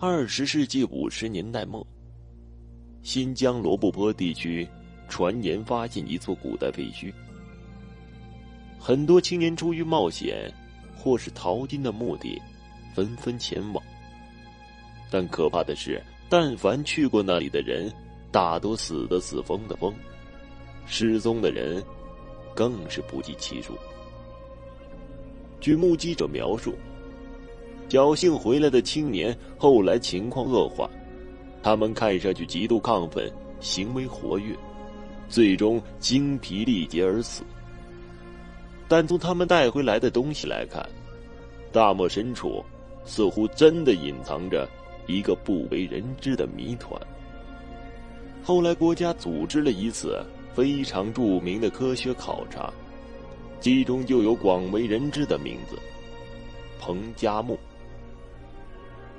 二十世纪五十年代末，新疆罗布泊地区传言发现一座古代废墟，很多青年出于冒险或是淘金的目的，纷纷前往。但可怕的是，但凡去过那里的人，大多死的死，疯的疯，失踪的人更是不计其数。据目击者描述，侥幸回来的青年后来情况恶化，他们看上去极度亢奋，行为活跃，最终精疲力竭而死。但从他们带回来的东西来看，大漠深处似乎真的隐藏着一个不为人知的谜团。后来，国家组织了一次非常著名的科学考察。其中就有广为人知的名字——彭加木。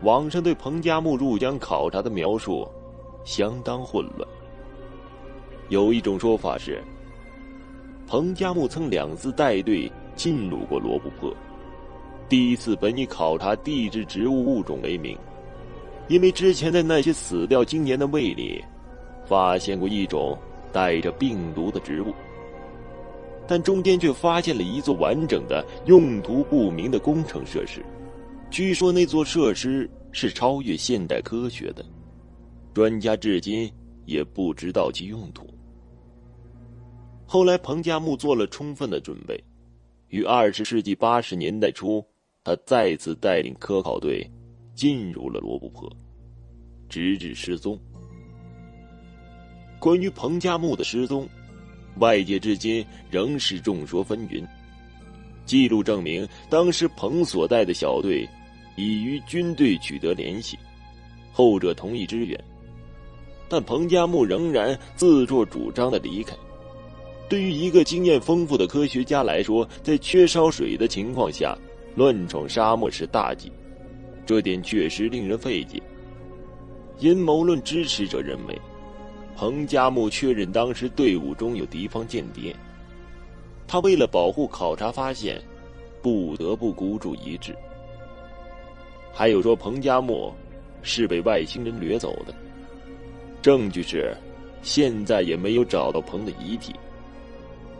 网上对彭加木入疆考察的描述相当混乱。有一种说法是，彭加木曾两次带队进入过罗布泊。第一次本以考察地质植物物种为名，因为之前在那些死掉经年的胃里，发现过一种带着病毒的植物。但中间却发现了一座完整的、用途不明的工程设施，据说那座设施是超越现代科学的，专家至今也不知道其用途。后来，彭加木做了充分的准备，于二十世纪八十年代初，他再次带领科考队进入了罗布泊，直至失踪。关于彭加木的失踪。外界至今仍是众说纷纭。记录证明，当时彭所带的小队已与军队取得联系，后者同意支援，但彭加木仍然自作主张的离开。对于一个经验丰富的科学家来说，在缺少水的情况下乱闯沙漠是大忌，这点确实令人费解。阴谋论支持者认为。彭加木确认当时队伍中有敌方间谍，他为了保护考察发现，不得不孤注一掷。还有说彭加木是被外星人掠走的，证据是现在也没有找到彭的遗体，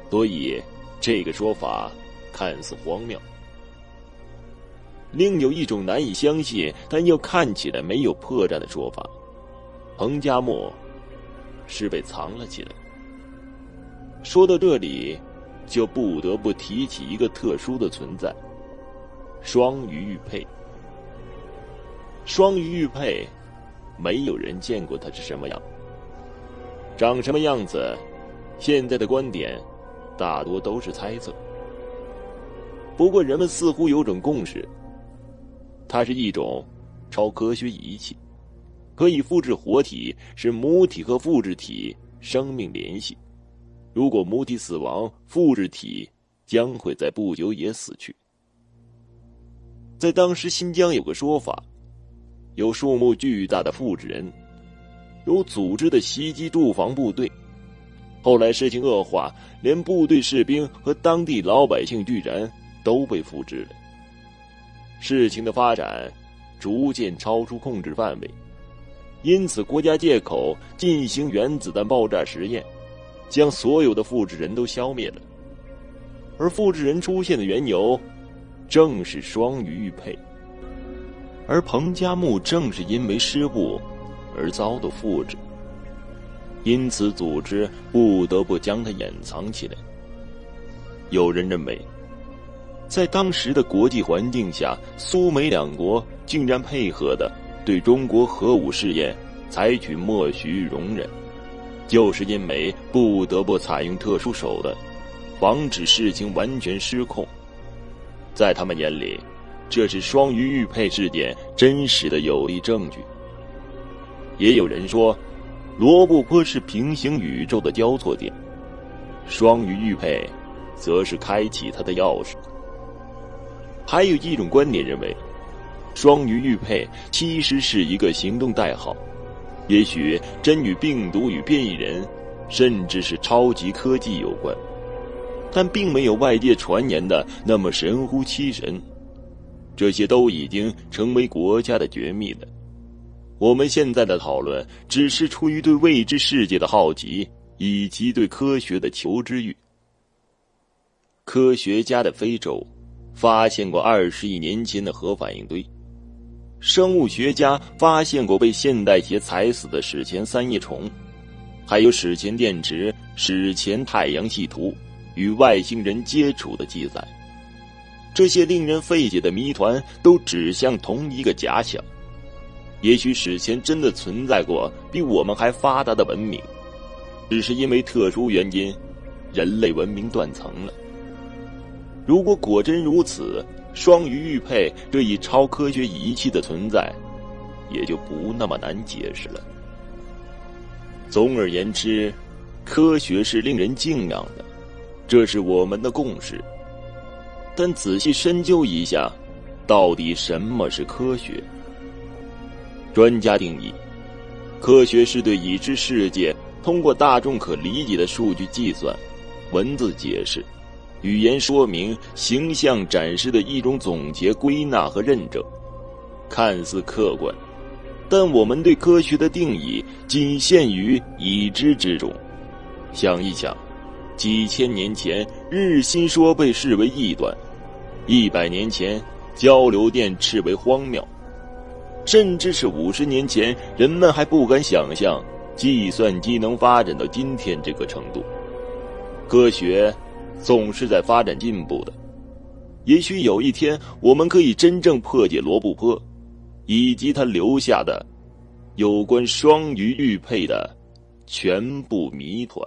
所以这个说法看似荒谬。另有一种难以相信但又看起来没有破绽的说法：彭加木。是被藏了起来。说到这里，就不得不提起一个特殊的存在——双鱼玉佩。双鱼玉佩，没有人见过它是什么样，长什么样子，现在的观点大多都是猜测。不过，人们似乎有种共识：它是一种超科学仪器。可以复制活体，使母体和复制体生命联系。如果母体死亡，复制体将会在不久也死去。在当时，新疆有个说法：有数目巨大的复制人，有组织的袭击驻防部队。后来事情恶化，连部队士兵和当地老百姓居然都被复制了。事情的发展逐渐超出控制范围。因此，国家借口进行原子弹爆炸实验，将所有的复制人都消灭了。而复制人出现的缘由，正是双鱼玉佩。而彭加木正是因为失误而遭到复制，因此组织不得不将它掩藏起来。有人认为，在当时的国际环境下，苏美两国竟然配合的。对中国核武试验采取默许容忍，就是因为不得不采用特殊手段，防止事情完全失控。在他们眼里，这是双鱼玉佩事件真实的有力证据。也有人说，罗布泊是平行宇宙的交错点，双鱼玉佩则是开启它的钥匙。还有一种观点认为。双鱼玉佩其实是一个行动代号，也许真与病毒与变异人，甚至是超级科技有关，但并没有外界传言的那么神乎其神。这些都已经成为国家的绝密了。我们现在的讨论只是出于对未知世界的好奇，以及对科学的求知欲。科学家的非洲发现过二十亿年前的核反应堆，生物学家发现过被现代鞋踩死的史前三叶虫，还有史前电池、史前太阳系图与外星人接触的记载。这些令人费解的谜团都指向同一个假想。也许史前真的存在过比我们还发达的文明，只是因为特殊原因，人类文明断层了。如果果真如此，双鱼玉佩这一超科学仪器的存在，也就不那么难解释了。总而言之，科学是令人敬仰的，这是我们的共识。但仔细深究一下，到底什么是科学？专家定义，科学是对已知世界通过大众可理解的数据计算、文字解释、语言说明、形象展示的一种总结、归纳和认证。看似客观，但我们对科学的定义仅限于已知之中。想一想，几千年前日心说被视为异端，一百年前交流电视为荒谬。甚至是五十年前，人们还不敢想象计算机能发展到今天这个程度。科学总是在发展进步的，也许有一天，我们可以真正破解罗布泊，以及他留下的有关双鱼玉佩的全部谜团。